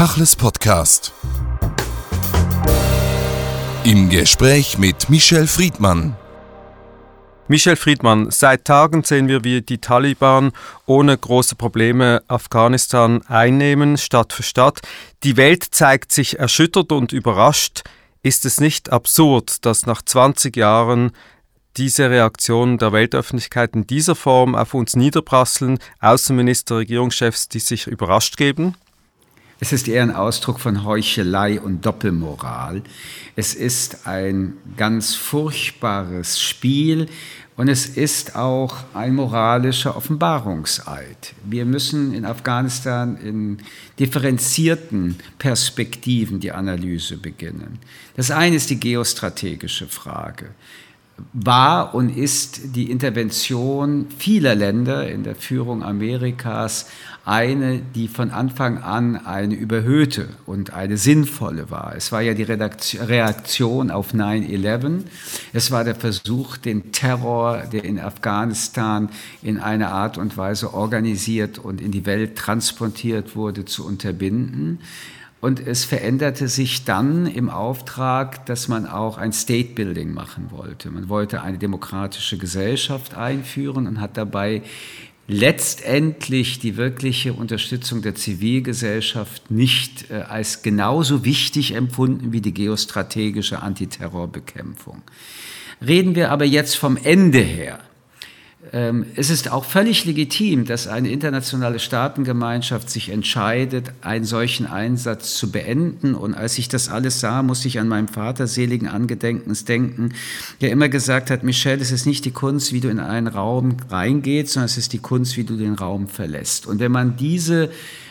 Tachles Podcast. Im Gespräch mit Michel Friedmann. Michel Friedmann, seit Tagen sehen wir, wie die Taliban ohne große Probleme Afghanistan einnehmen, Stadt für Stadt. Die Welt zeigt sich erschüttert und überrascht. Ist es nicht absurd, dass nach 20 Jahren diese Reaktionen der Weltöffentlichkeit in dieser Form auf uns niederprasseln, Außenminister, Regierungschefs, die sich überrascht geben? Es ist eher ein Ausdruck von Heuchelei und Doppelmoral. Es ist ein ganz furchtbares Spiel und es ist auch ein moralischer Offenbarungseid. Wir müssen in Afghanistan in differenzierten Perspektiven die Analyse beginnen. Das eine ist die geostrategische Frage war und ist die Intervention vieler Länder in der Führung Amerikas eine, die von Anfang an eine überhöhte und eine sinnvolle war. Es war ja die Reaktion auf 9-11. Es war der Versuch, den Terror, der in Afghanistan in einer Art und Weise organisiert und in die Welt transportiert wurde, zu unterbinden. Und es veränderte sich dann im Auftrag, dass man auch ein State Building machen wollte. Man wollte eine demokratische Gesellschaft einführen und hat dabei letztendlich die wirkliche Unterstützung der Zivilgesellschaft nicht äh, als genauso wichtig empfunden wie die geostrategische Antiterrorbekämpfung. Reden wir aber jetzt vom Ende her es ist auch völlig legitim, dass eine internationale Staatengemeinschaft sich entscheidet, einen solchen Einsatz zu beenden. Und als ich das alles sah, musste ich an meinem Vater seligen Angedenkens denken, der immer gesagt hat, Michel, es ist nicht die Kunst, wie du in einen Raum reingehst, sondern es ist die Kunst, wie du den Raum verlässt. Und wenn man diese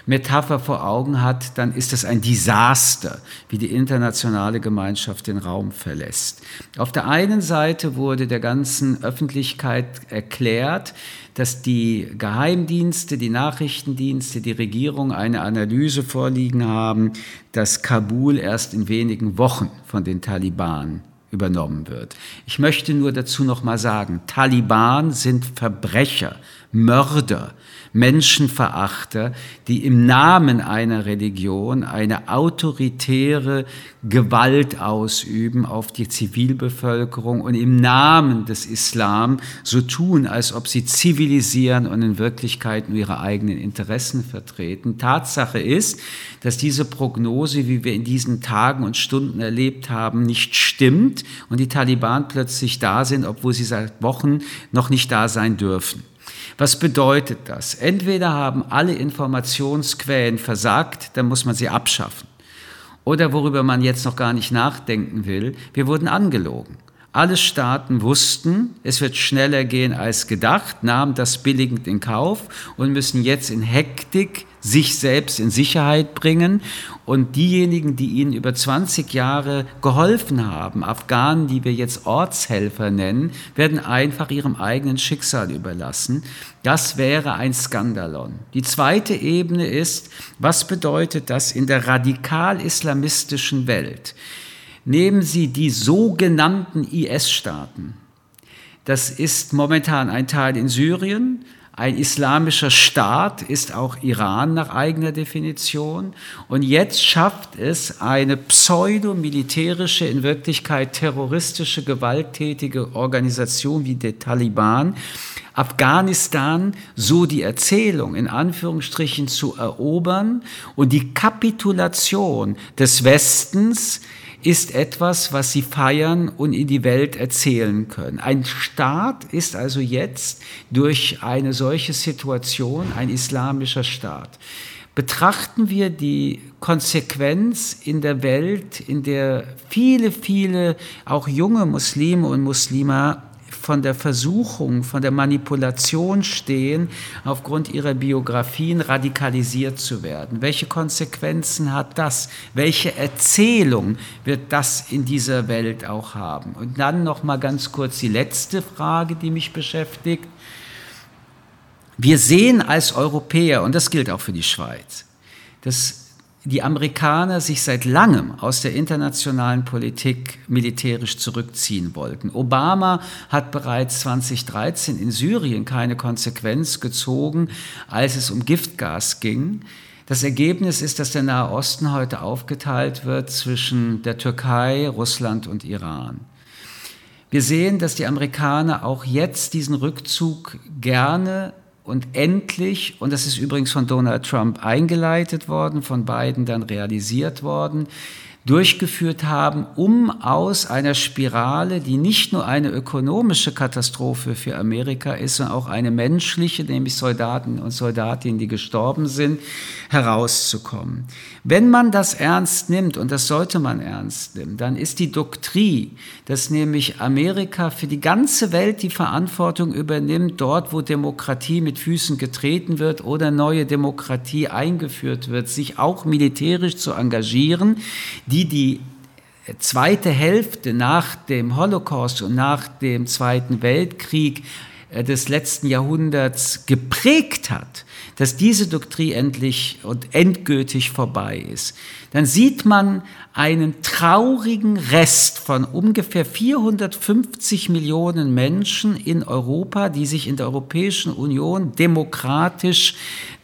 Metapher vor Augen hat, dann ist es ein Desaster, wie die internationale Gemeinschaft den Raum verlässt. Auf der einen Seite wurde der ganzen Öffentlichkeit erklärt, dass die Geheimdienste, die Nachrichtendienste, die Regierung eine Analyse vorliegen haben, dass Kabul erst in wenigen Wochen von den Taliban übernommen wird. Ich möchte nur dazu noch mal sagen, Taliban sind Verbrecher, Mörder, Menschenverachter, die im Namen einer Religion eine autoritäre Gewalt ausüben auf die Zivilbevölkerung und im Namen des Islam so tun, als ob sie zivilisieren und in Wirklichkeit nur ihre eigenen Interessen vertreten. Tatsache ist, dass diese Prognose, wie wir in diesen Tagen und Stunden erlebt haben, nicht stimmt und die Taliban plötzlich da sind, obwohl sie seit Wochen noch nicht da sein dürfen. Was bedeutet das? Entweder haben alle Informationsquellen versagt, dann muss man sie abschaffen. Oder worüber man jetzt noch gar nicht nachdenken will, wir wurden angelogen. Alle Staaten wussten, es wird schneller gehen als gedacht, nahmen das billigend in Kauf und müssen jetzt in Hektik sich selbst in Sicherheit bringen. Und diejenigen, die ihnen über 20 Jahre geholfen haben, Afghanen, die wir jetzt Ortshelfer nennen, werden einfach ihrem eigenen Schicksal überlassen. Das wäre ein Skandalon. Die zweite Ebene ist, was bedeutet das in der radikal-islamistischen Welt? Nehmen Sie die sogenannten IS-Staaten. Das ist momentan ein Teil in Syrien, ein islamischer Staat ist auch Iran nach eigener Definition. Und jetzt schafft es eine pseudo-militärische, in Wirklichkeit terroristische, gewalttätige Organisation wie der Taliban, Afghanistan, so die Erzählung in Anführungsstrichen zu erobern und die Kapitulation des Westens ist etwas, was sie feiern und in die Welt erzählen können. Ein Staat ist also jetzt durch eine solche Situation ein islamischer Staat. Betrachten wir die Konsequenz in der Welt, in der viele, viele auch junge Muslime und Muslime von der Versuchung, von der Manipulation stehen, aufgrund ihrer Biografien radikalisiert zu werden. Welche Konsequenzen hat das? Welche Erzählung wird das in dieser Welt auch haben? Und dann noch mal ganz kurz die letzte Frage, die mich beschäftigt. Wir sehen als Europäer, und das gilt auch für die Schweiz, dass die Amerikaner sich seit langem aus der internationalen Politik militärisch zurückziehen wollten. Obama hat bereits 2013 in Syrien keine Konsequenz gezogen, als es um Giftgas ging. Das Ergebnis ist, dass der Nahe Osten heute aufgeteilt wird zwischen der Türkei, Russland und Iran. Wir sehen, dass die Amerikaner auch jetzt diesen Rückzug gerne und endlich, und das ist übrigens von Donald Trump eingeleitet worden, von Biden dann realisiert worden, durchgeführt haben, um aus einer Spirale, die nicht nur eine ökonomische Katastrophe für Amerika ist, sondern auch eine menschliche, nämlich Soldaten und Soldatinnen, die gestorben sind, herauszukommen. Wenn man das ernst nimmt, und das sollte man ernst nehmen, dann ist die Doktrin, dass nämlich Amerika für die ganze Welt die Verantwortung übernimmt, dort wo Demokratie mit Füßen getreten wird oder neue Demokratie eingeführt wird, sich auch militärisch zu engagieren, die die zweite Hälfte nach dem Holocaust und nach dem Zweiten Weltkrieg äh, des letzten Jahrhunderts geprägt hat, dass diese Doktrin endlich und endgültig vorbei ist, dann sieht man einen traurigen Rest von ungefähr 450 Millionen Menschen in Europa, die sich in der Europäischen Union demokratisch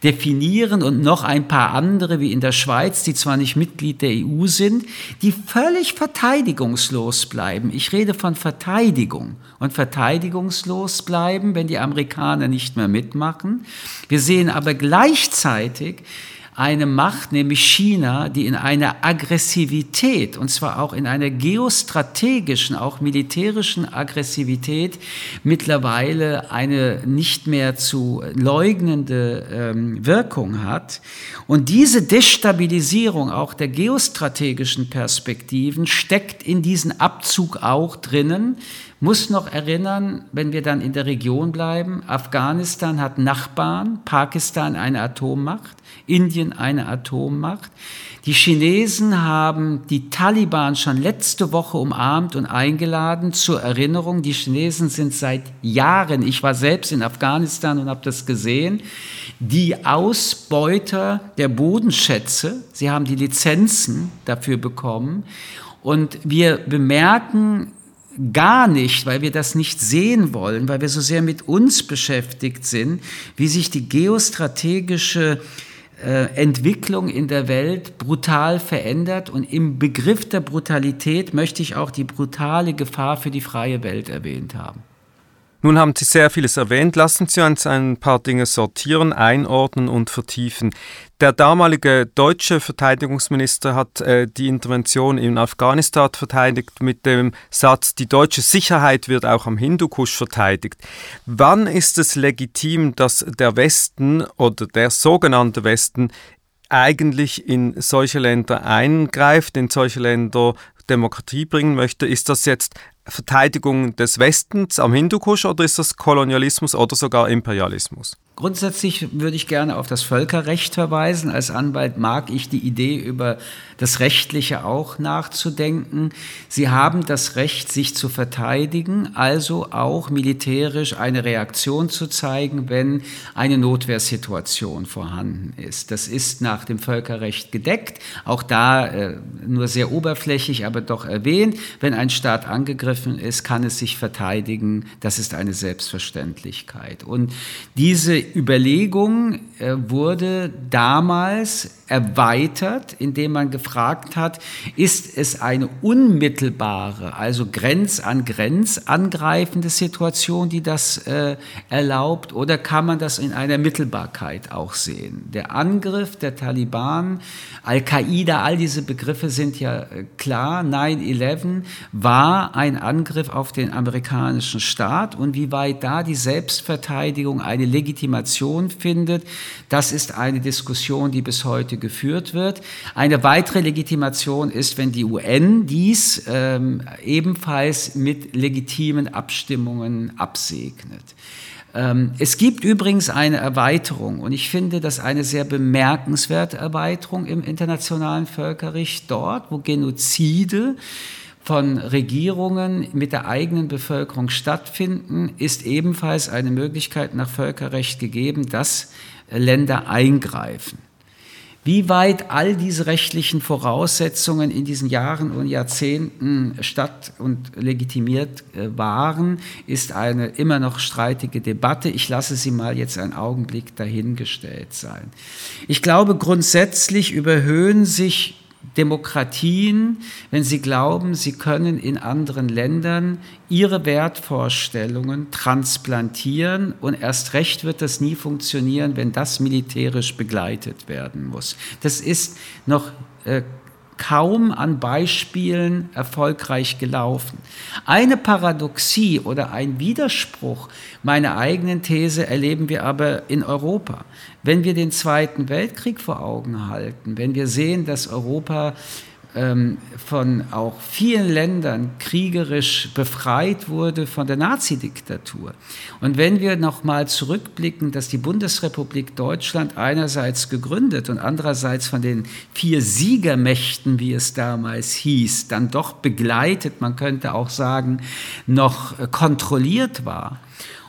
definieren und noch ein paar andere wie in der Schweiz, die zwar nicht Mitglied der EU sind, die völlig verteidigungslos bleiben. Ich rede von Verteidigung und verteidigungslos bleiben, wenn die Amerikaner nicht mehr mitmachen. Wir sehen aber gleichzeitig, eine Macht, nämlich China, die in einer Aggressivität, und zwar auch in einer geostrategischen, auch militärischen Aggressivität, mittlerweile eine nicht mehr zu leugnende ähm, Wirkung hat. Und diese Destabilisierung auch der geostrategischen Perspektiven steckt in diesen Abzug auch drinnen, muss noch erinnern, wenn wir dann in der Region bleiben, Afghanistan hat Nachbarn, Pakistan eine Atommacht, Indien eine Atommacht. Die Chinesen haben die Taliban schon letzte Woche umarmt und eingeladen zur Erinnerung. Die Chinesen sind seit Jahren, ich war selbst in Afghanistan und habe das gesehen, die Ausbeuter der Bodenschätze. Sie haben die Lizenzen dafür bekommen. Und wir bemerken gar nicht, weil wir das nicht sehen wollen, weil wir so sehr mit uns beschäftigt sind, wie sich die geostrategische Entwicklung in der Welt brutal verändert. Und im Begriff der Brutalität möchte ich auch die brutale Gefahr für die freie Welt erwähnt haben. Nun haben Sie sehr vieles erwähnt. Lassen Sie uns ein paar Dinge sortieren, einordnen und vertiefen. Der damalige deutsche Verteidigungsminister hat äh, die Intervention in Afghanistan verteidigt mit dem Satz, die deutsche Sicherheit wird auch am Hindukusch verteidigt. Wann ist es legitim, dass der Westen oder der sogenannte Westen eigentlich in solche Länder eingreift, in solche Länder Demokratie bringen möchte. Ist das jetzt Verteidigung des Westens am Hindukusch oder ist das Kolonialismus oder sogar Imperialismus? Grundsätzlich würde ich gerne auf das Völkerrecht verweisen. Als Anwalt mag ich die Idee, über das Rechtliche auch nachzudenken. Sie haben das Recht, sich zu verteidigen, also auch militärisch eine Reaktion zu zeigen, wenn eine Notwehrsituation vorhanden ist. Das ist nach dem Völkerrecht gedeckt, auch da äh, nur sehr oberflächlich, aber doch erwähnt. Wenn ein Staat angegriffen ist, kann es sich verteidigen. Das ist eine Selbstverständlichkeit. Und diese Überlegung äh, wurde damals erweitert, indem man gefragt hat, ist es eine unmittelbare, also Grenz an Grenz angreifende Situation, die das äh, erlaubt, oder kann man das in einer Mittelbarkeit auch sehen? Der Angriff der Taliban, Al-Qaida, all diese Begriffe sind ja äh, klar. 9-11 war ein Angriff auf den amerikanischen Staat und wie weit da die Selbstverteidigung eine Legitimation findet, das ist eine Diskussion, die bis heute geführt wird. Eine weitere Legitimation ist, wenn die UN dies ähm, ebenfalls mit legitimen Abstimmungen absegnet. Ähm, es gibt übrigens eine Erweiterung und ich finde das eine sehr bemerkenswerte Erweiterung im internationalen Völkerrecht dort, wo Genozide von Regierungen mit der eigenen Bevölkerung stattfinden, ist ebenfalls eine Möglichkeit nach Völkerrecht gegeben, dass Länder eingreifen. Wie weit all diese rechtlichen Voraussetzungen in diesen Jahren und Jahrzehnten statt und legitimiert äh, waren, ist eine immer noch streitige Debatte. Ich lasse sie mal jetzt einen Augenblick dahingestellt sein. Ich glaube, grundsätzlich überhöhen sich Demokratien, wenn sie glauben, sie können in anderen Ländern ihre Wertvorstellungen transplantieren und erst recht wird das nie funktionieren, wenn das militärisch begleitet werden muss. Das ist noch äh, kaum an Beispielen erfolgreich gelaufen. Eine Paradoxie oder ein Widerspruch meiner eigenen These erleben wir aber in Europa. Wenn wir den Zweiten Weltkrieg vor Augen halten, wenn wir sehen, dass Europa von auch vielen Ländern kriegerisch befreit wurde von der Nazidiktatur. Und wenn wir nochmal zurückblicken, dass die Bundesrepublik Deutschland einerseits gegründet und andererseits von den vier Siegermächten, wie es damals hieß, dann doch begleitet, man könnte auch sagen, noch kontrolliert war,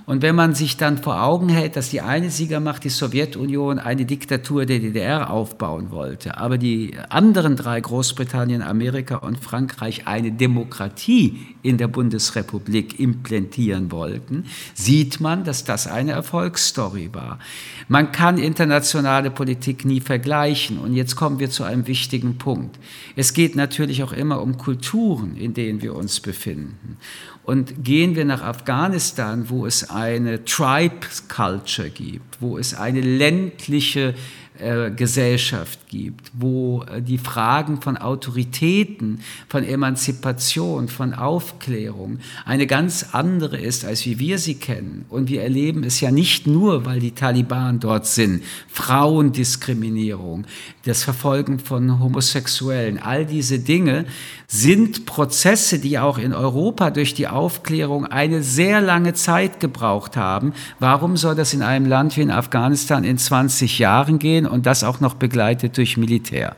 und wenn man sich dann vor Augen hält, dass die eine Siegermacht, die Sowjetunion, eine Diktatur der DDR aufbauen wollte, aber die anderen drei, Großbritannien, Amerika und Frankreich, eine Demokratie in der Bundesrepublik implantieren wollten, sieht man, dass das eine Erfolgsstory war. Man kann internationale Politik nie vergleichen. Und jetzt kommen wir zu einem wichtigen Punkt. Es geht natürlich auch immer um Kulturen, in denen wir uns befinden. Und gehen wir nach Afghanistan, wo es eine Tribe Culture gibt, wo es eine ländliche äh, Gesellschaft gibt, wo äh, die Fragen von Autoritäten, von Emanzipation, von Aufklärung eine ganz andere ist, als wie wir sie kennen. Und wir erleben es ja nicht nur, weil die Taliban dort sind. Frauendiskriminierung, das Verfolgen von Homosexuellen, all diese Dinge sind Prozesse, die auch in Europa durch die Aufklärung eine sehr lange Zeit gebraucht haben. Warum soll das in einem Land wie in Afghanistan in 20 Jahren gehen und das auch noch begleitet durch Militär?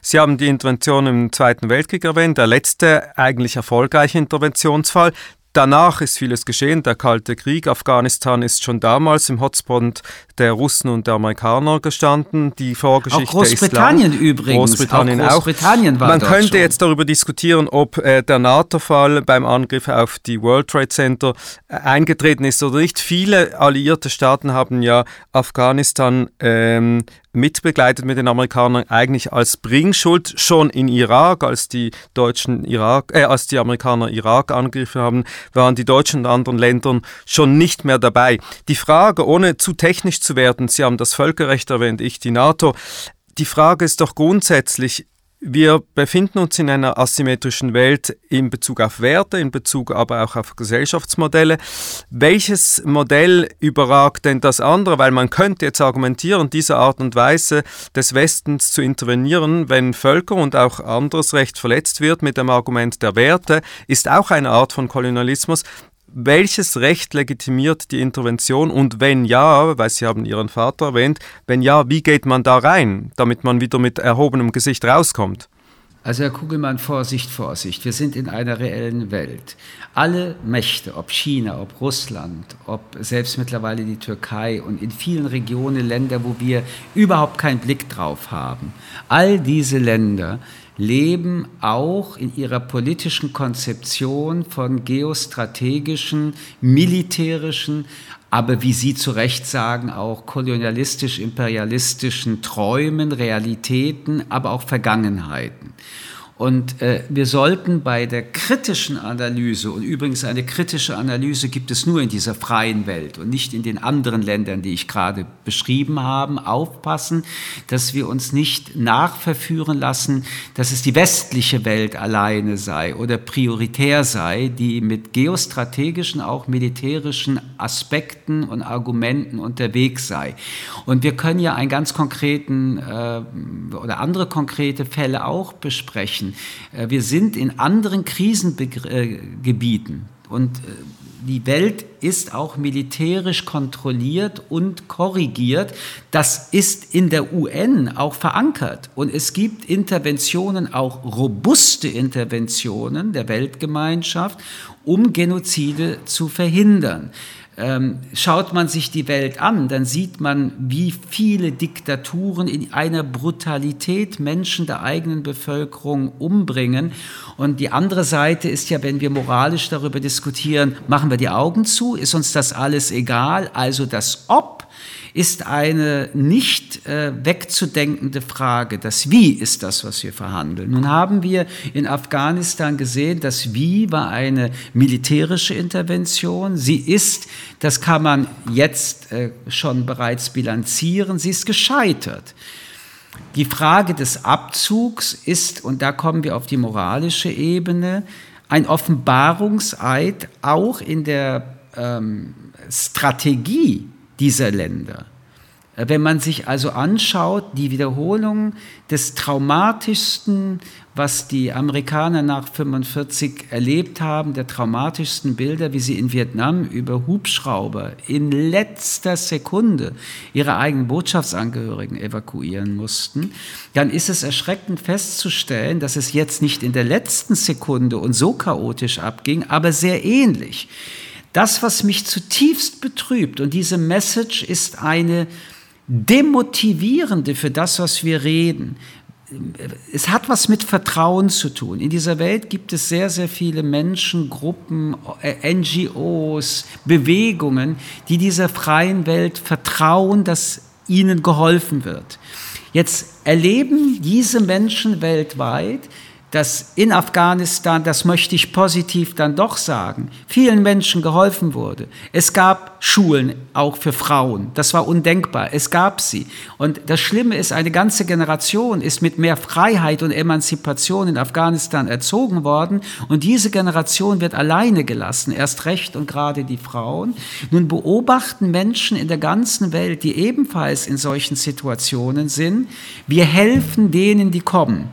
Sie haben die Intervention im Zweiten Weltkrieg erwähnt, der letzte eigentlich erfolgreiche Interventionsfall. Danach ist vieles geschehen. Der Kalte Krieg, Afghanistan ist schon damals im Hotspot der Russen und der Amerikaner gestanden. Die Vorgeschichte auch Großbritannien ist lang. übrigens. Großbritannien auch. Großbritannien auch. Man könnte schon. jetzt darüber diskutieren, ob äh, der NATO-Fall beim Angriff auf die World Trade Center äh, eingetreten ist oder nicht. Viele alliierte Staaten haben ja Afghanistan ähm, mitbegleitet mit den Amerikanern eigentlich als Bringschuld schon in Irak, als die Deutschen Irak, äh, als die Amerikaner Irak angegriffen haben, waren die Deutschen und anderen Ländern schon nicht mehr dabei. Die Frage, ohne zu technisch zu werden, Sie haben das Völkerrecht erwähnt, ich die NATO, die Frage ist doch grundsätzlich, wir befinden uns in einer asymmetrischen Welt in Bezug auf Werte, in Bezug aber auch auf Gesellschaftsmodelle. Welches Modell überragt denn das andere? Weil man könnte jetzt argumentieren, diese Art und Weise des Westens zu intervenieren, wenn Völker und auch anderes Recht verletzt wird mit dem Argument der Werte, ist auch eine Art von Kolonialismus welches Recht legitimiert die Intervention und wenn ja, weil Sie haben Ihren Vater erwähnt, wenn ja, wie geht man da rein, damit man wieder mit erhobenem Gesicht rauskommt? Also Herr Kugelmann, Vorsicht, Vorsicht. Wir sind in einer reellen Welt. Alle Mächte, ob China, ob Russland, ob selbst mittlerweile die Türkei und in vielen Regionen Länder, wo wir überhaupt keinen Blick drauf haben, all diese Länder leben auch in ihrer politischen Konzeption von geostrategischen, militärischen, aber wie Sie zu Recht sagen, auch kolonialistisch-imperialistischen Träumen, Realitäten, aber auch Vergangenheiten. Und äh, wir sollten bei der kritischen Analyse, und übrigens eine kritische Analyse gibt es nur in dieser freien Welt und nicht in den anderen Ländern, die ich gerade beschrieben habe, aufpassen, dass wir uns nicht nachverführen lassen, dass es die westliche Welt alleine sei oder prioritär sei, die mit geostrategischen, auch militärischen Aspekten und Argumenten unterwegs sei. Und wir können ja einen ganz konkreten äh, oder andere konkrete Fälle auch besprechen. Äh, wir sind in anderen Krisengebieten und äh, die Welt ist auch militärisch kontrolliert und korrigiert. Das ist in der UN auch verankert. Und es gibt Interventionen, auch robuste Interventionen der Weltgemeinschaft, um Genozide zu verhindern. Ähm, schaut man sich die Welt an, dann sieht man, wie viele Diktaturen in einer Brutalität Menschen der eigenen Bevölkerung umbringen. Und die andere Seite ist ja, wenn wir moralisch darüber diskutieren, machen wir die Augen zu, ist uns das alles egal? Also das Ob ist eine nicht äh, wegzudenkende Frage. Das Wie ist das, was wir verhandeln. Nun haben wir in Afghanistan gesehen, das Wie war eine militärische Intervention. Sie ist, das kann man jetzt äh, schon bereits bilanzieren, sie ist gescheitert. Die Frage des Abzugs ist, und da kommen wir auf die moralische Ebene, ein Offenbarungseid auch in der ähm, Strategie dieser Länder. Äh, wenn man sich also anschaut, die Wiederholung des traumatischsten, was die Amerikaner nach 1945 erlebt haben, der traumatischsten Bilder, wie sie in Vietnam über Hubschrauber in letzter Sekunde ihre eigenen Botschaftsangehörigen evakuieren mussten, dann ist es erschreckend festzustellen, dass es jetzt nicht in der letzten Sekunde und so chaotisch abging, aber sehr ähnlich. Das, was mich zutiefst betrübt, und diese Message ist eine demotivierende für das, was wir reden. Es hat was mit Vertrauen zu tun. In dieser Welt gibt es sehr, sehr viele Menschen, Gruppen, NGOs, Bewegungen, die dieser freien Welt vertrauen, dass ihnen geholfen wird. Jetzt erleben diese Menschen weltweit, dass in Afghanistan, das möchte ich positiv dann doch sagen, vielen Menschen geholfen wurde. Es gab Schulen auch für Frauen. Das war undenkbar. Es gab sie. Und das Schlimme ist, eine ganze Generation ist mit mehr Freiheit und Emanzipation in Afghanistan erzogen worden. Und diese Generation wird alleine gelassen, erst recht und gerade die Frauen. Nun beobachten Menschen in der ganzen Welt, die ebenfalls in solchen Situationen sind. Wir helfen denen, die kommen.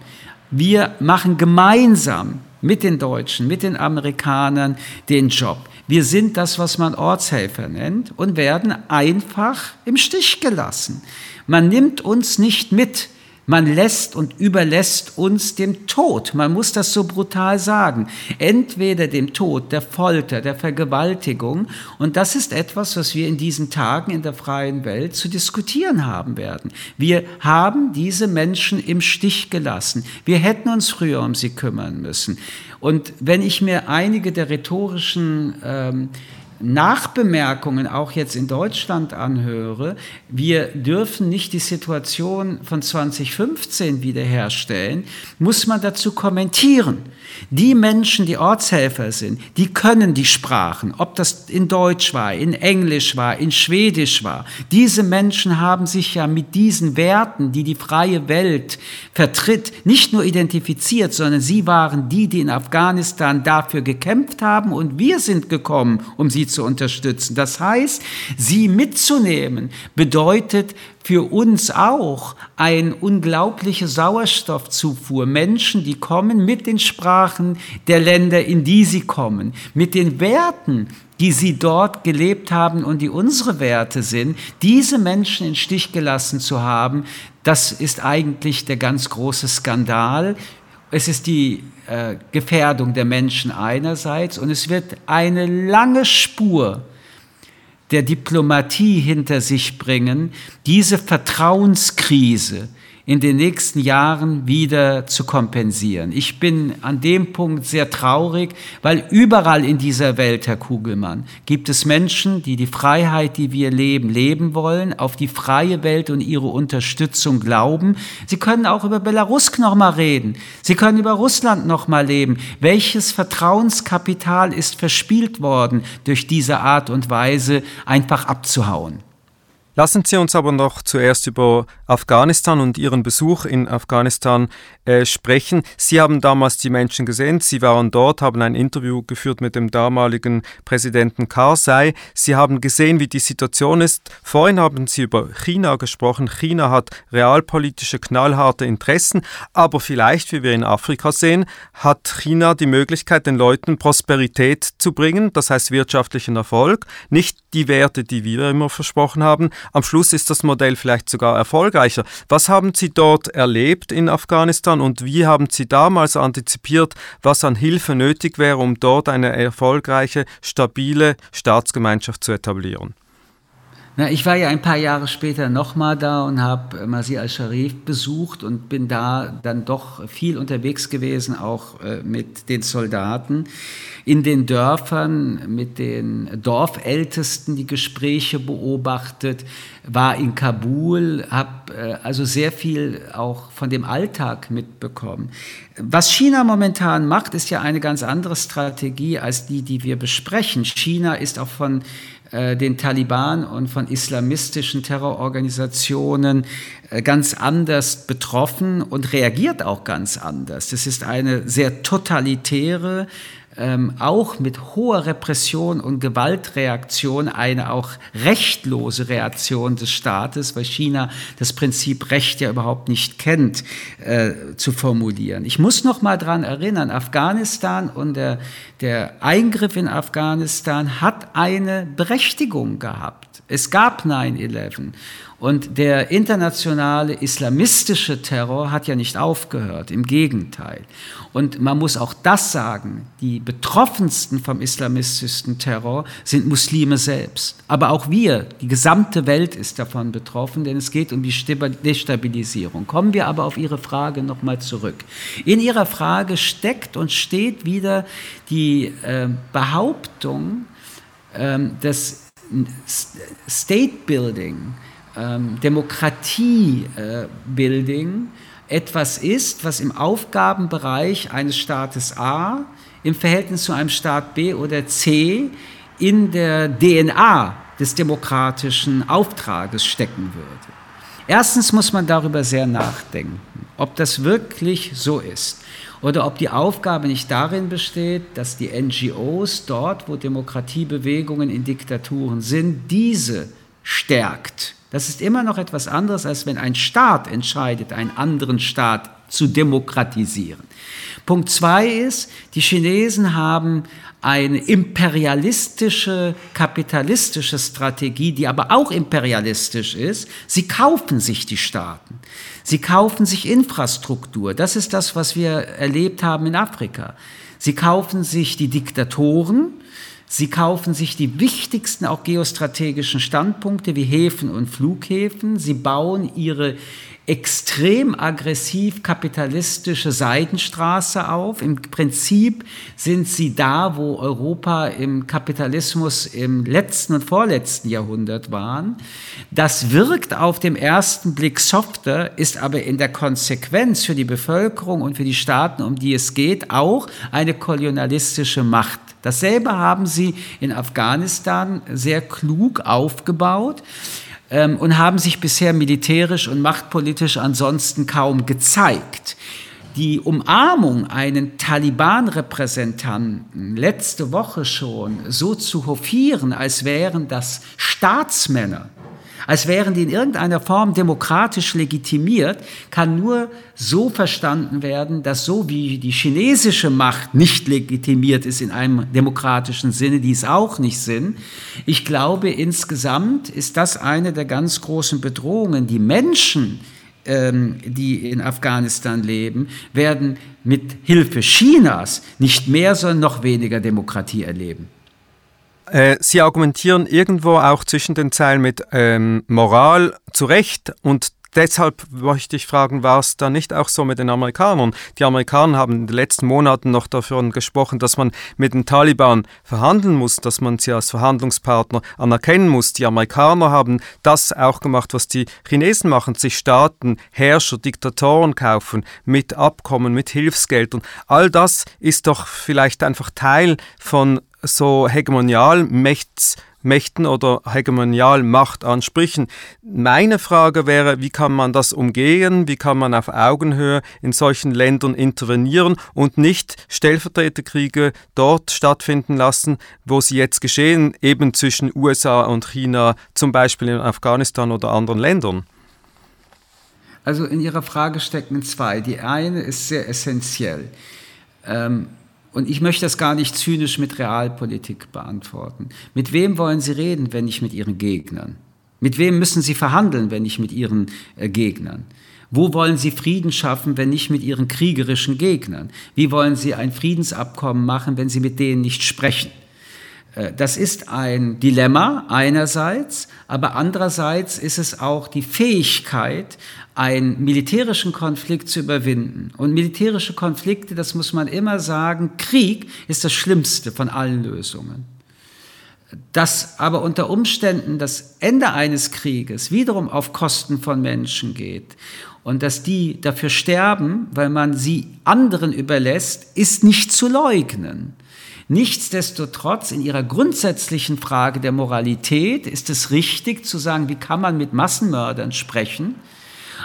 Wir machen gemeinsam mit den Deutschen, mit den Amerikanern den Job. Wir sind das, was man Ortshelfer nennt und werden einfach im Stich gelassen. Man nimmt uns nicht mit. Man lässt und überlässt uns dem Tod. Man muss das so brutal sagen. Entweder dem Tod, der Folter, der Vergewaltigung. Und das ist etwas, was wir in diesen Tagen in der freien Welt zu diskutieren haben werden. Wir haben diese Menschen im Stich gelassen. Wir hätten uns früher um sie kümmern müssen. Und wenn ich mir einige der rhetorischen ähm, Nachbemerkungen auch jetzt in Deutschland anhöre, wir dürfen nicht die Situation von 2015 wiederherstellen, muss man dazu kommentieren. Die Menschen, die Ortshelfer sind, die können die Sprachen, ob das in Deutsch war, in Englisch war, in Schwedisch war. Diese Menschen haben sich ja mit diesen Werten, die die freie Welt vertritt, nicht nur identifiziert, sondern sie waren die, die in Afghanistan dafür gekämpft haben und wir sind gekommen, um sie zu unterstützen. Das heißt, sie mitzunehmen bedeutet für uns auch eine unglaubliche Sauerstoffzufuhr. Menschen, die kommen mit den Sprachen der Länder, in die sie kommen, mit den Werten, die sie dort gelebt haben und die unsere Werte sind, diese Menschen in Stich gelassen zu haben, das ist eigentlich der ganz große Skandal. Es ist die äh, Gefährdung der Menschen einerseits und es wird eine lange Spur der Diplomatie hinter sich bringen, diese Vertrauenskrise, in den nächsten Jahren wieder zu kompensieren. Ich bin an dem Punkt sehr traurig, weil überall in dieser Welt, Herr Kugelmann, gibt es Menschen, die die Freiheit, die wir leben, leben wollen, auf die freie Welt und ihre Unterstützung glauben. Sie können auch über Belarus noch mal reden. Sie können über Russland noch mal leben. Welches Vertrauenskapital ist verspielt worden durch diese Art und Weise, einfach abzuhauen? Lassen Sie uns aber noch zuerst über Afghanistan und Ihren Besuch in Afghanistan äh, sprechen. Sie haben damals die Menschen gesehen, Sie waren dort, haben ein Interview geführt mit dem damaligen Präsidenten Karzai. Sie haben gesehen, wie die Situation ist. Vorhin haben Sie über China gesprochen. China hat realpolitische, knallharte Interessen, aber vielleicht, wie wir in Afrika sehen, hat China die Möglichkeit, den Leuten Prosperität zu bringen, das heißt wirtschaftlichen Erfolg, nicht die Werte, die wir immer versprochen haben. Am Schluss ist das Modell vielleicht sogar erfolgreich erfolgreicher. Was haben Sie dort erlebt in Afghanistan und wie haben Sie damals antizipiert, was an Hilfe nötig wäre, um dort eine erfolgreiche, stabile Staatsgemeinschaft zu etablieren? Na, ich war ja ein paar Jahre später nochmal da und habe Masih al-Sharif besucht und bin da dann doch viel unterwegs gewesen, auch äh, mit den Soldaten in den Dörfern, mit den Dorfältesten die Gespräche beobachtet, war in Kabul, habe äh, also sehr viel auch von dem Alltag mitbekommen. Was China momentan macht, ist ja eine ganz andere Strategie als die, die wir besprechen. China ist auch von äh, den Taliban und von islamistischen Terrororganisationen äh, ganz anders betroffen und reagiert auch ganz anders. Das ist eine sehr totalitäre, ähm, auch mit hoher Repression und Gewaltreaktion eine auch rechtlose Reaktion des Staates, weil China das Prinzip Recht ja überhaupt nicht kennt, äh, zu formulieren. Ich muss noch mal daran erinnern, Afghanistan und der, der Eingriff in Afghanistan hat eine Berechtigung gehabt. Es gab 9-11 und der internationale islamistische Terror hat ja nicht aufgehört, im Gegenteil. Und man muss auch das sagen, die betroffensten vom islamistischen Terror sind Muslime selbst. Aber auch wir, die gesamte Welt ist davon betroffen, denn es geht um die Destabilisierung. Kommen wir aber auf Ihre Frage nochmal zurück. In Ihrer Frage steckt und steht wieder die äh, Behauptung, äh, dass State Building, ähm, Demokratie-Building äh, etwas ist, was im Aufgabenbereich eines Staates A im Verhältnis zu einem Staat B oder C in der DNA des demokratischen Auftrages stecken würde. Erstens muss man darüber sehr nachdenken, ob das wirklich so ist oder ob die Aufgabe nicht darin besteht, dass die NGOs dort, wo Demokratiebewegungen in Diktaturen sind, diese stärkt das ist immer noch etwas anderes, als wenn ein Staat entscheidet, einen anderen Staat zu demokratisieren. Punkt zwei ist, die Chinesen haben eine imperialistische, kapitalistische Strategie, die aber auch imperialistisch ist. Sie kaufen sich die Staaten. Sie kaufen sich Infrastruktur. Das ist das, was wir erlebt haben in Afrika. Sie kaufen sich die Diktatoren, Sie kaufen sich die wichtigsten auch geostrategischen Standpunkte wie Häfen und Flughäfen. Sie bauen ihre extrem aggressiv kapitalistische Seidenstraße auf. Im Prinzip sind sie da, wo Europa im Kapitalismus im letzten und vorletzten Jahrhundert waren. Das wirkt auf dem ersten Blick softer, ist aber in der Konsequenz für die Bevölkerung und für die Staaten, um die es geht, auch eine kolonialistische Macht. Dasselbe haben sie in Afghanistan sehr klug aufgebaut ähm, und haben sich bisher militärisch und machtpolitisch ansonsten kaum gezeigt. Die Umarmung einen Taliban-Repräsentanten letzte Woche schon so zu hofieren, als wären das Staatsmänner, als wären die in irgendeiner Form demokratisch legitimiert, kann nur so verstanden werden, dass so wie die chinesische Macht nicht legitimiert ist in einem demokratischen Sinne, die es auch nicht sind. Ich glaube, insgesamt ist das eine der ganz großen Bedrohungen. Die Menschen, ähm, die in Afghanistan leben, werden mit Hilfe Chinas nicht mehr, sondern noch weniger Demokratie erleben. Äh, Sie argumentieren irgendwo auch zwischen den Zeilen mit ähm, Moral zu Recht und deshalb möchte ich fragen, war es da nicht auch so mit den Amerikanern? Die Amerikaner haben in den letzten Monaten noch davon gesprochen, dass man mit den Taliban verhandeln muss, dass man sie als Verhandlungspartner anerkennen muss. Die Amerikaner haben das auch gemacht, was die Chinesen machen, sich Staaten, Herrscher, Diktatoren kaufen mit Abkommen, mit Hilfsgeld. Und all das ist doch vielleicht einfach Teil von so Hegemonialmächten oder Hegemonialmachtansprüchen. Meine Frage wäre, wie kann man das umgehen? Wie kann man auf Augenhöhe in solchen Ländern intervenieren und nicht Stellvertreterkriege dort stattfinden lassen, wo sie jetzt geschehen, eben zwischen USA und China, zum Beispiel in Afghanistan oder anderen Ländern? Also in Ihrer Frage stecken zwei. Die eine ist sehr essentiell. Ähm, und ich möchte das gar nicht zynisch mit Realpolitik beantworten. Mit wem wollen Sie reden, wenn nicht mit Ihren Gegnern? Mit wem müssen sie verhandeln, wenn nicht mit ihren äh, Gegnern? Wo wollen sie Frieden schaffen, wenn nicht mit ihren kriegerischen Gegnern? Wie wollen sie ein Friedensabkommen machen, wenn sie mit denen nicht sprechen? Äh, das ist ein Dilemma einerseits, aber andererseits ist es auch die Fähigkeit, einen militärischen Konflikt zu überwinden. Und militärische Konflikte, das muss man immer sagen, Krieg ist das Schlimmste von allen Lösungen. Dass aber unter Umständen das Ende eines Krieges wiederum auf Kosten von Menschen geht und dass die dafür sterben, weil man sie anderen überlässt, ist nicht zu leugnen. Nichtsdestotrotz, in ihrer grundsätzlichen Frage der Moralität ist es richtig zu sagen, wie kann man mit Massenmördern sprechen?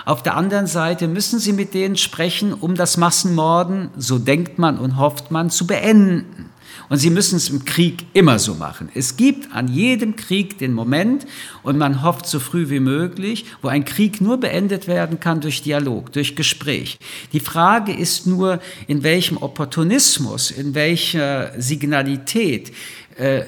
Auf der anderen Seite müssen sie mit denen sprechen, um das Massenmorden, so denkt man und hofft man, zu beenden. Und sie müssen es im Krieg immer so machen. Es gibt an jedem Krieg den Moment, und man hofft so früh wie möglich, wo ein Krieg nur beendet werden kann durch Dialog, durch Gespräch. Die Frage ist nur, in welchem Opportunismus, in welcher Signalität äh,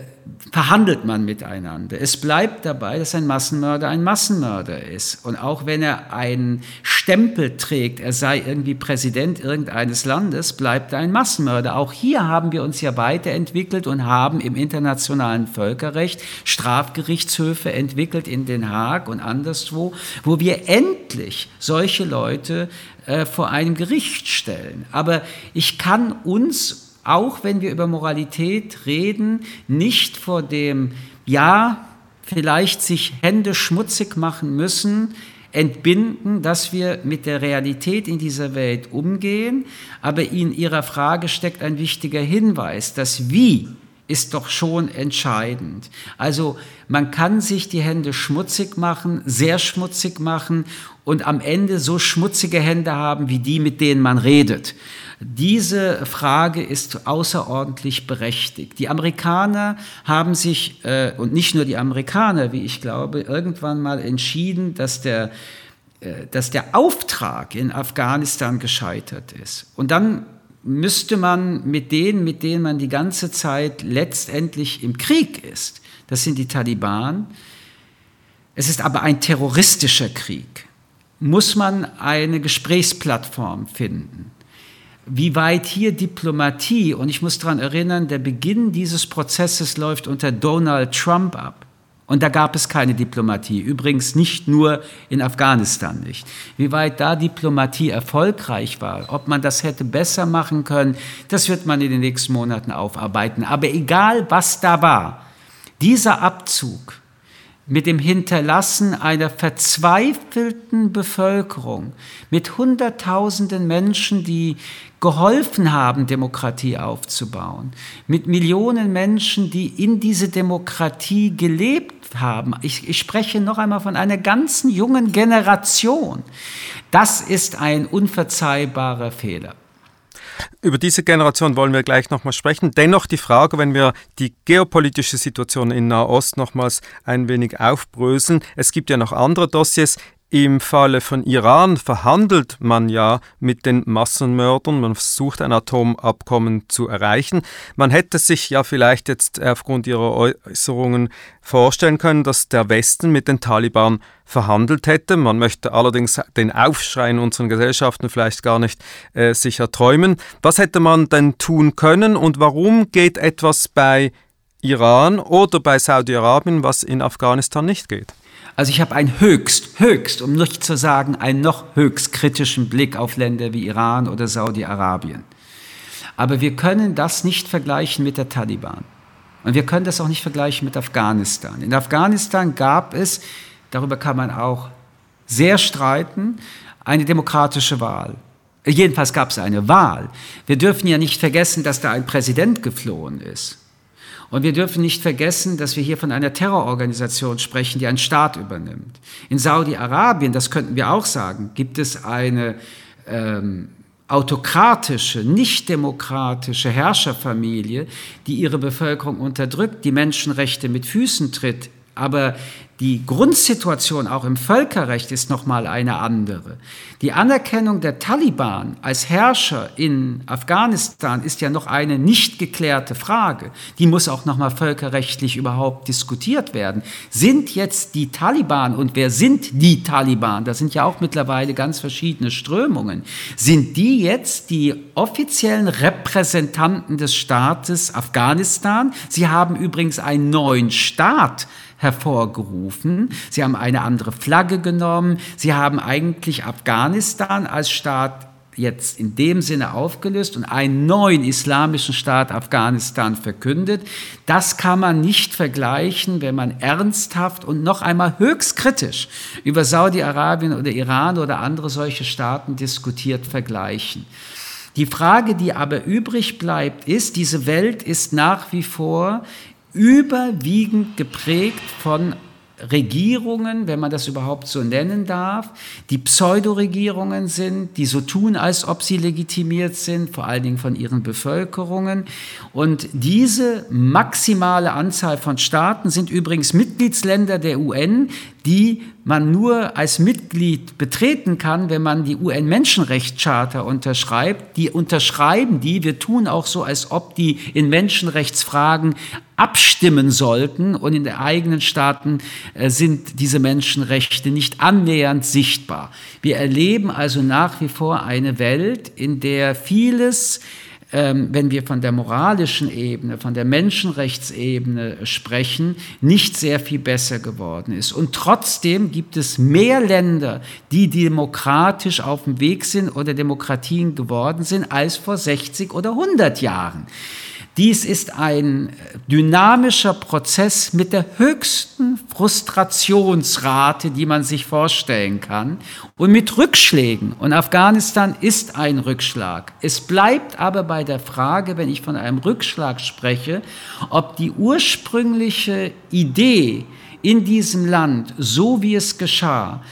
verhandelt man miteinander. Es bleibt dabei, dass ein Massenmörder ein Massenmörder ist. Und auch wenn er einen Stempel trägt, er sei irgendwie Präsident irgendeines Landes, bleibt er ein Massenmörder. Auch hier haben wir uns ja weiterentwickelt und haben im internationalen Völkerrecht Strafgerichtshöfe entwickelt in Den Haag und anderswo, wo wir endlich solche Leute äh, vor einem Gericht stellen. Aber ich kann uns auch wenn wir über Moralität reden, nicht vor dem, ja, vielleicht sich Hände schmutzig machen müssen, entbinden, dass wir mit der Realität in dieser Welt umgehen. Aber in Ihrer Frage steckt ein wichtiger Hinweis, das Wie ist doch schon entscheidend. Also man kann sich die Hände schmutzig machen, sehr schmutzig machen und am Ende so schmutzige Hände haben wie die, mit denen man redet. Diese Frage ist außerordentlich berechtigt. Die Amerikaner haben sich, äh, und nicht nur die Amerikaner, wie ich glaube, irgendwann mal entschieden, dass der, äh, dass der Auftrag in Afghanistan gescheitert ist. Und dann müsste man mit denen, mit denen man die ganze Zeit letztendlich im Krieg ist, das sind die Taliban, es ist aber ein terroristischer Krieg, muss man eine Gesprächsplattform finden wie weit hier Diplomatie, und ich muss daran erinnern, der Beginn dieses Prozesses läuft unter Donald Trump ab. Und da gab es keine Diplomatie. Übrigens nicht nur in Afghanistan nicht. Wie weit da Diplomatie erfolgreich war, ob man das hätte besser machen können, das wird man in den nächsten Monaten aufarbeiten. Aber egal, was da war, dieser Abzug mit dem Hinterlassen einer verzweifelten Bevölkerung, mit Hunderttausenden Menschen, die geholfen haben, Demokratie aufzubauen, mit Millionen Menschen, die in diese Demokratie gelebt haben. Ich, ich, spreche noch einmal von einer ganzen jungen Generation. Das ist ein unverzeihbarer Fehler. Über diese Generation wollen wir gleich nochmal sprechen. Dennoch die Frage, wenn wir die geopolitische Situation in Nahost nochmals ein wenig aufbröseln. Es gibt ja noch andere Dossiers. Im Falle von Iran verhandelt man ja mit den Massenmördern, man versucht ein Atomabkommen zu erreichen. Man hätte sich ja vielleicht jetzt aufgrund ihrer Äußerungen vorstellen können, dass der Westen mit den Taliban verhandelt hätte. Man möchte allerdings den Aufschrei in unseren Gesellschaften vielleicht gar nicht äh, sich erträumen. Was hätte man denn tun können und warum geht etwas bei Iran oder bei Saudi-Arabien, was in Afghanistan nicht geht? Also ich habe einen höchst, höchst, um nicht zu sagen, einen noch höchst kritischen Blick auf Länder wie Iran oder Saudi-Arabien. Aber wir können das nicht vergleichen mit der Taliban. Und wir können das auch nicht vergleichen mit Afghanistan. In Afghanistan gab es, darüber kann man auch sehr streiten, eine demokratische Wahl. Jedenfalls gab es eine Wahl. Wir dürfen ja nicht vergessen, dass da ein Präsident geflohen ist. Und wir dürfen nicht vergessen, dass wir hier von einer Terrororganisation sprechen, die einen Staat übernimmt. In Saudi-Arabien, das könnten wir auch sagen, gibt es eine ähm, autokratische, nicht demokratische Herrscherfamilie, die ihre Bevölkerung unterdrückt, die Menschenrechte mit Füßen tritt, aber die Grundsituation auch im Völkerrecht ist nochmal eine andere. Die Anerkennung der Taliban als Herrscher in Afghanistan ist ja noch eine nicht geklärte Frage. Die muss auch nochmal völkerrechtlich überhaupt diskutiert werden. Sind jetzt die Taliban und wer sind die Taliban? Da sind ja auch mittlerweile ganz verschiedene Strömungen. Sind die jetzt die offiziellen Repräsentanten des Staates Afghanistan? Sie haben übrigens einen neuen Staat hervorgerufen. Sie haben eine andere Flagge genommen. Sie haben eigentlich Afghanistan als Staat jetzt in dem Sinne aufgelöst und einen neuen islamischen Staat Afghanistan verkündet. Das kann man nicht vergleichen, wenn man ernsthaft und noch einmal höchst kritisch über Saudi-Arabien oder Iran oder andere solche Staaten diskutiert, vergleichen. Die Frage, die aber übrig bleibt, ist, diese Welt ist nach wie vor überwiegend geprägt von Regierungen, wenn man das überhaupt so nennen darf, die Pseudoregierungen sind, die so tun, als ob sie legitimiert sind, vor allen Dingen von ihren Bevölkerungen. Und diese maximale Anzahl von Staaten sind übrigens Mitgliedsländer der UN, die man nur als Mitglied betreten kann, wenn man die UN-Menschenrechtscharta unterschreibt. Die unterschreiben die. Wir tun auch so, als ob die in Menschenrechtsfragen abstimmen sollten. Und in den eigenen Staaten äh, sind diese Menschenrechte nicht annähernd sichtbar. Wir erleben also nach wie vor eine Welt, in der vieles wenn wir von der moralischen Ebene, von der Menschenrechtsebene sprechen, nicht sehr viel besser geworden ist. Und trotzdem gibt es mehr Länder, die demokratisch auf dem Weg sind oder Demokratien geworden sind, als vor 60 oder 100 Jahren. Dies ist ein dynamischer Prozess mit der höchsten Frustrationsrate, die man sich vorstellen kann und mit Rückschlägen. Und Afghanistan ist ein Rückschlag. Es bleibt aber bei der Frage, wenn ich von einem Rückschlag spreche, ob die ursprüngliche Idee in diesem Land, so wie es geschah,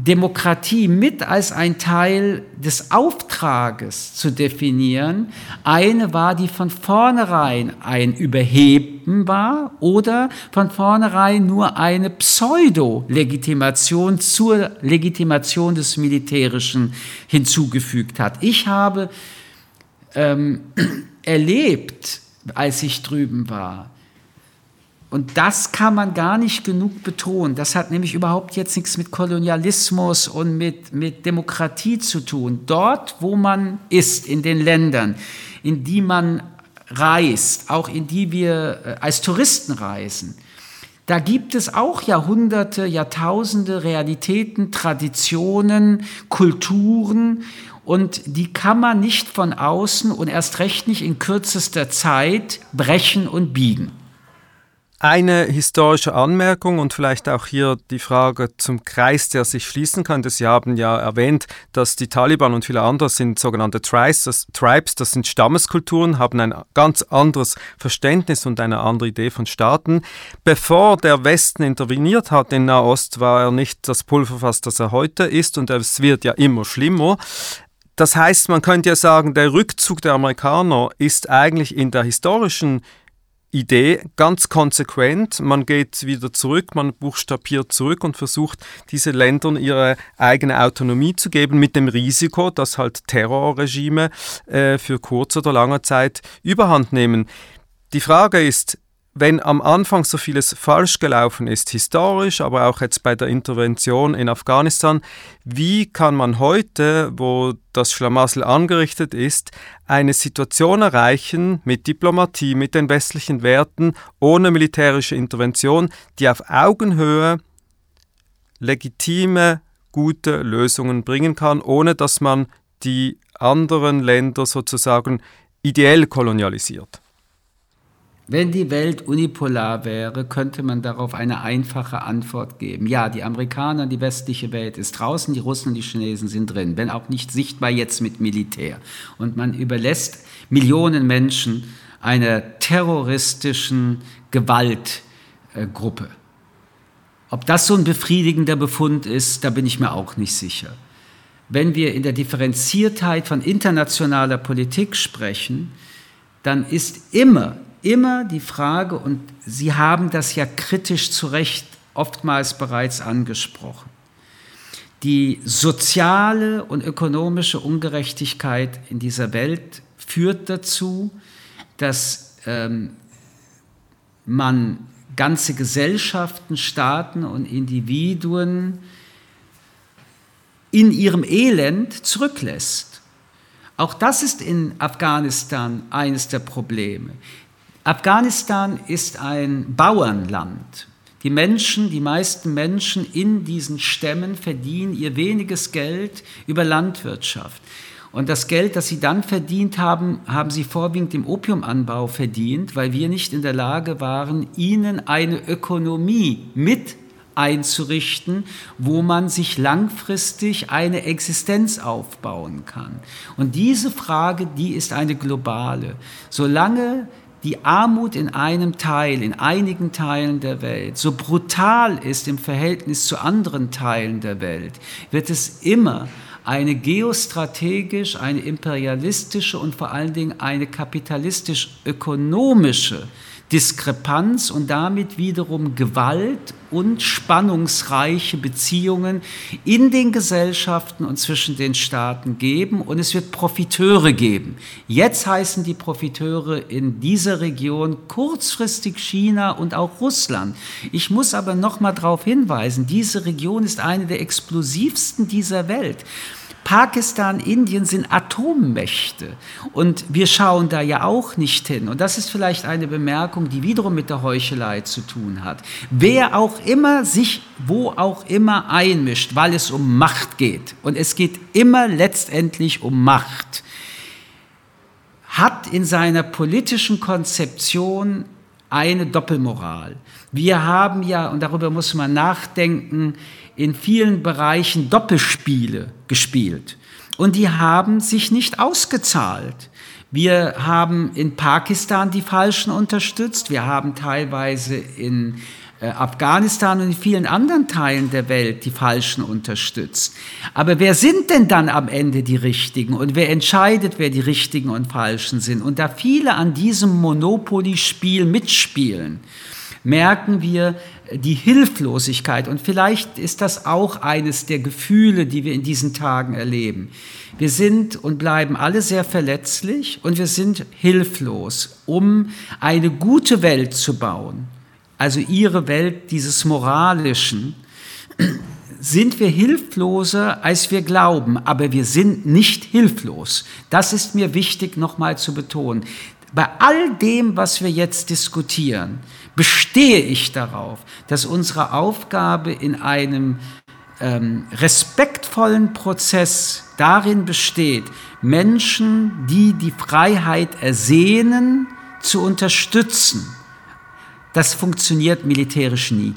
Demokratie mit als ein Teil des Auftrages zu definieren. Eine war, die von vornherein ein Überheben war oder von vornherein nur eine Pseudo-Legitimation zur Legitimation des Militärischen hinzugefügt hat. Ich habe ähm, erlebt, als ich drüben war, und das kann man gar nicht genug betonen. Das hat nämlich überhaupt jetzt nichts mit Kolonialismus und mit, mit Demokratie zu tun. Dort, wo man ist, in den Ländern, in die man reist, auch in die wir äh, als Touristen reisen, da gibt es auch Jahrhunderte, Jahrtausende Realitäten, Traditionen, Kulturen und die kann man nicht von außen und erst recht nicht in kürzester Zeit brechen und biegen. Eine historische Anmerkung und vielleicht auch hier die Frage zum Kreis, der sich schließen könnte. Sie haben ja erwähnt, dass die Taliban und viele andere sind sogenannte Tribes, das, Tribes, das sind Stammeskulturen, haben ein ganz anderes Verständnis und eine andere Idee von Staaten. Bevor der Westen interveniert hat in Nahost, war er nicht das Pulverfass, das er heute ist und es wird ja immer schlimmer. Das heißt, man könnte ja sagen, der Rückzug der Amerikaner ist eigentlich in der historischen Idee ganz konsequent. Man geht wieder zurück, man buchstabiert zurück und versucht, diese Ländern ihre eigene Autonomie zu geben, mit dem Risiko, dass halt Terrorregime äh, für kurze oder lange Zeit überhand nehmen. Die Frage ist, wenn am Anfang so vieles falsch gelaufen ist, historisch, aber auch jetzt bei der Intervention in Afghanistan, wie kann man heute, wo das Schlamassel angerichtet ist, eine Situation erreichen mit Diplomatie, mit den westlichen Werten, ohne militärische Intervention, die auf Augenhöhe legitime, gute Lösungen bringen kann, ohne dass man die anderen Länder sozusagen ideell kolonialisiert? Wenn die Welt unipolar wäre, könnte man darauf eine einfache Antwort geben. Ja, die Amerikaner, die westliche Welt ist draußen, die Russen und die Chinesen sind drin, wenn auch nicht sichtbar jetzt mit Militär. Und man überlässt Millionen Menschen einer terroristischen Gewaltgruppe. Ob das so ein befriedigender Befund ist, da bin ich mir auch nicht sicher. Wenn wir in der Differenziertheit von internationaler Politik sprechen, dann ist immer immer die Frage, und Sie haben das ja kritisch zu Recht oftmals bereits angesprochen. Die soziale und ökonomische Ungerechtigkeit in dieser Welt führt dazu, dass ähm, man ganze Gesellschaften, Staaten und Individuen in ihrem Elend zurücklässt. Auch das ist in Afghanistan eines der Probleme. Afghanistan ist ein Bauernland. Die Menschen, die meisten Menschen in diesen Stämmen verdienen ihr weniges Geld über Landwirtschaft. Und das Geld, das sie dann verdient haben, haben sie vorwiegend im Opiumanbau verdient, weil wir nicht in der Lage waren, ihnen eine Ökonomie mit einzurichten, wo man sich langfristig eine Existenz aufbauen kann. Und diese Frage, die ist eine globale. Solange die Armut in einem Teil, in einigen Teilen der Welt so brutal ist im Verhältnis zu anderen Teilen der Welt, wird es immer eine geostrategisch, eine imperialistische und vor allen Dingen eine kapitalistisch-ökonomische Diskrepanz und damit wiederum Gewalt und spannungsreiche Beziehungen in den Gesellschaften und zwischen den Staaten geben und es wird Profiteure geben. Jetzt heißen die Profiteure in dieser Region kurzfristig China und auch Russland. Ich muss aber noch mal darauf hinweisen, diese Region ist eine der explosivsten dieser Welt. Pakistan, Indien sind Atommächte und wir schauen da ja auch nicht hin. Und das ist vielleicht eine Bemerkung, die wiederum mit der Heuchelei zu tun hat. Wer auch immer sich wo auch immer einmischt, weil es um Macht geht, und es geht immer letztendlich um Macht, hat in seiner politischen Konzeption eine Doppelmoral. Wir haben ja, und darüber muss man nachdenken, in vielen Bereichen Doppelspiele gespielt. Und die haben sich nicht ausgezahlt. Wir haben in Pakistan die Falschen unterstützt. Wir haben teilweise in äh, Afghanistan und in vielen anderen Teilen der Welt die Falschen unterstützt. Aber wer sind denn dann am Ende die Richtigen und wer entscheidet, wer die Richtigen und Falschen sind? Und da viele an diesem Monopoly-Spiel mitspielen, merken wir die Hilflosigkeit. Und vielleicht ist das auch eines der Gefühle, die wir in diesen Tagen erleben. Wir sind und bleiben alle sehr verletzlich und wir sind hilflos, um eine gute Welt zu bauen. Also ihre Welt dieses Moralischen sind wir hilfloser, als wir glauben, aber wir sind nicht hilflos. Das ist mir wichtig nochmal zu betonen. Bei all dem, was wir jetzt diskutieren, bestehe ich darauf, dass unsere Aufgabe in einem ähm, respektvollen Prozess darin besteht, Menschen, die die Freiheit ersehnen, zu unterstützen. Das funktioniert militärisch nie.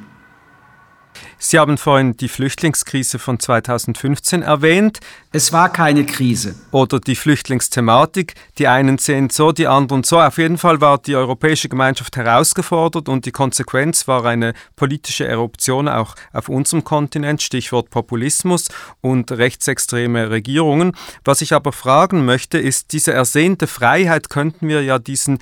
Sie haben vorhin die Flüchtlingskrise von 2015 erwähnt. Es war keine Krise. Oder die Flüchtlingsthematik. Die einen sehen so, die anderen so. Auf jeden Fall war die europäische Gemeinschaft herausgefordert und die Konsequenz war eine politische Eruption auch auf unserem Kontinent, Stichwort Populismus und rechtsextreme Regierungen. Was ich aber fragen möchte, ist, diese ersehnte Freiheit könnten wir ja diesen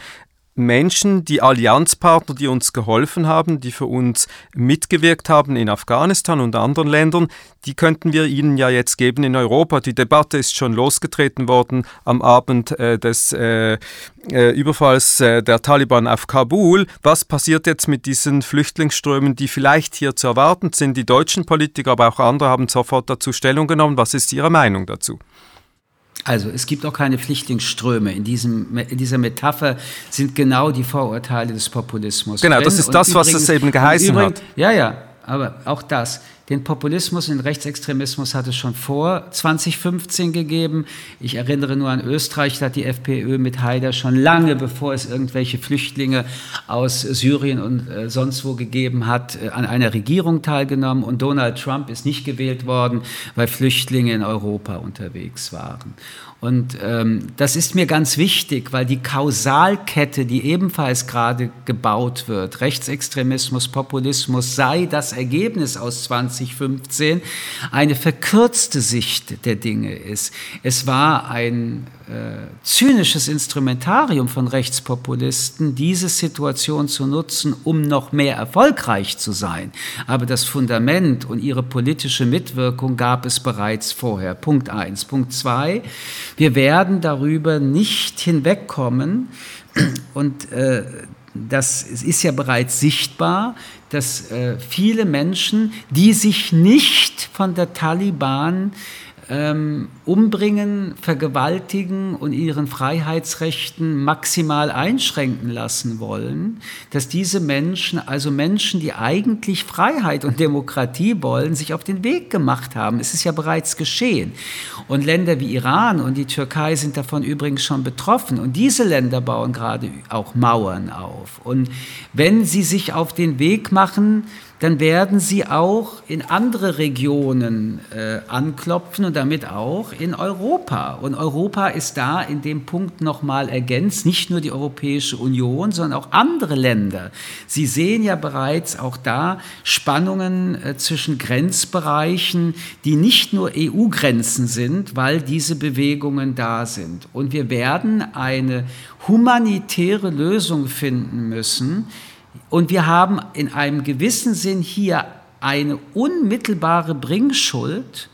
Menschen, die Allianzpartner, die uns geholfen haben, die für uns mitgewirkt haben in Afghanistan und anderen Ländern, die könnten wir ihnen ja jetzt geben in Europa. Die Debatte ist schon losgetreten worden am Abend äh, des äh, äh, Überfalls äh, der Taliban auf Kabul. Was passiert jetzt mit diesen Flüchtlingsströmen, die vielleicht hier zu erwarten sind? Die deutschen Politiker, aber auch andere haben sofort dazu Stellung genommen. Was ist Ihre Meinung dazu? Also es gibt auch keine Flüchtlingsströme. In, diesem, in dieser Metapher sind genau die Vorurteile des Populismus. Genau, drin. das ist das, was es eben geheißen übrigens, hat. Ja, ja, aber auch das. Den Populismus und den Rechtsextremismus hat es schon vor 2015 gegeben. Ich erinnere nur an Österreich, da hat die FPÖ mit Haider schon lange, bevor es irgendwelche Flüchtlinge aus Syrien und äh, sonst wo gegeben hat, äh, an einer Regierung teilgenommen. Und Donald Trump ist nicht gewählt worden, weil Flüchtlinge in Europa unterwegs waren. Und ähm, das ist mir ganz wichtig, weil die Kausalkette, die ebenfalls gerade gebaut wird, Rechtsextremismus, Populismus, sei das Ergebnis aus 20 2015 eine verkürzte Sicht der Dinge ist. Es war ein äh, zynisches Instrumentarium von Rechtspopulisten, diese Situation zu nutzen, um noch mehr erfolgreich zu sein. Aber das Fundament und ihre politische Mitwirkung gab es bereits vorher. Punkt eins. Punkt zwei, wir werden darüber nicht hinwegkommen und äh, das ist ja bereits sichtbar, dass äh, viele Menschen, die sich nicht von der Taliban ähm, umbringen, vergewaltigen und ihren Freiheitsrechten maximal einschränken lassen wollen, dass diese Menschen, also Menschen, die eigentlich Freiheit und Demokratie wollen, sich auf den Weg gemacht haben. Es ist ja bereits geschehen. Und Länder wie Iran und die Türkei sind davon übrigens schon betroffen. Und diese Länder bauen gerade auch Mauern auf. Und wenn sie sich auf den Weg machen, dann werden sie auch in andere Regionen äh, anklopfen und damit auch in Europa. Und Europa ist da in dem Punkt nochmal ergänzt, nicht nur die Europäische Union, sondern auch andere Länder. Sie sehen ja bereits auch da Spannungen äh, zwischen Grenzbereichen, die nicht nur EU-Grenzen sind, weil diese Bewegungen da sind. Und wir werden eine humanitäre Lösung finden müssen, und wir haben in einem gewissen Sinn hier eine unmittelbare Bringschuld,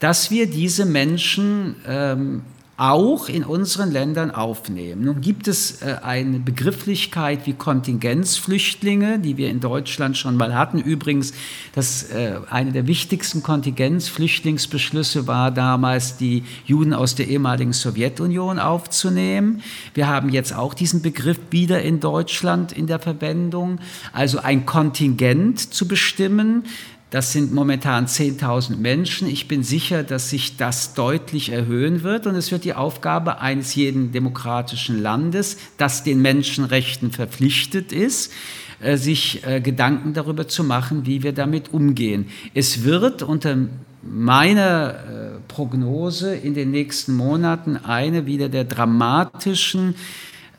dass wir diese Menschen ähm, auch in unseren Ländern aufnehmen. Nun gibt es äh, eine Begrifflichkeit wie Kontingenzflüchtlinge, die wir in Deutschland schon mal hatten. Übrigens, das, äh, eine der wichtigsten Kontingenzflüchtlingsbeschlüsse war damals, die Juden aus der ehemaligen Sowjetunion aufzunehmen. Wir haben jetzt auch diesen Begriff wieder in Deutschland in der Verwendung, also ein Kontingent zu bestimmen das sind momentan 10.000 Menschen. Ich bin sicher, dass sich das deutlich erhöhen wird. Und es wird die Aufgabe eines jeden demokratischen Landes, das den Menschenrechten verpflichtet ist, äh, sich äh, Gedanken darüber zu machen, wie wir damit umgehen. Es wird unter meiner äh, Prognose in den nächsten Monaten eine wieder der dramatischen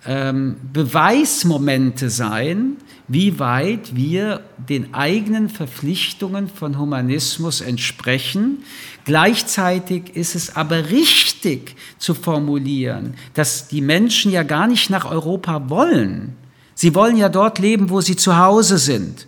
ähm, Beweismomente sein, wie weit wir den eigenen Verpflichtungen von Humanismus entsprechen. Gleichzeitig ist es aber richtig zu formulieren, dass die Menschen ja gar nicht nach Europa wollen. Sie wollen ja dort leben, wo sie zu Hause sind.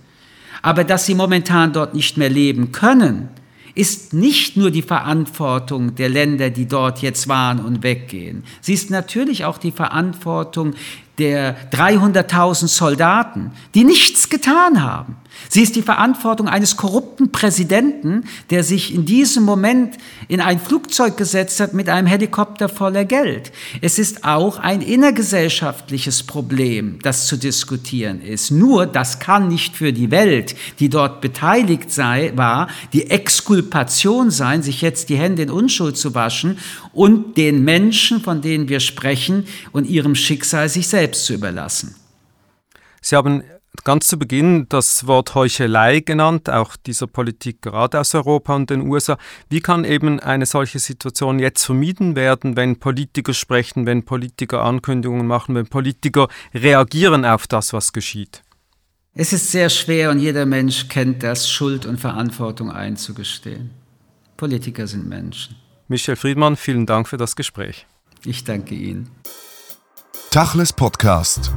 Aber dass sie momentan dort nicht mehr leben können, ist nicht nur die Verantwortung der Länder, die dort jetzt waren und weggehen. Sie ist natürlich auch die Verantwortung der 300.000 Soldaten, die nichts getan haben. Sie ist die Verantwortung eines korrupten Präsidenten, der sich in diesem Moment in ein Flugzeug gesetzt hat mit einem Helikopter voller Geld. Es ist auch ein innergesellschaftliches Problem, das zu diskutieren ist. Nur das kann nicht für die Welt, die dort beteiligt sei, war, die Exkulpation sein, sich jetzt die Hände in Unschuld zu waschen und den Menschen, von denen wir sprechen, und ihrem Schicksal sich selbst zu überlassen. Sie haben ganz zu Beginn das Wort Heuchelei genannt, auch dieser Politik gerade aus Europa und den USA. Wie kann eben eine solche Situation jetzt vermieden werden, wenn Politiker sprechen, wenn Politiker Ankündigungen machen, wenn Politiker reagieren auf das, was geschieht? Es ist sehr schwer und jeder Mensch kennt das, Schuld und Verantwortung einzugestehen. Politiker sind Menschen. Michel Friedmann, vielen Dank für das Gespräch. Ich danke Ihnen. Tachles Podcast.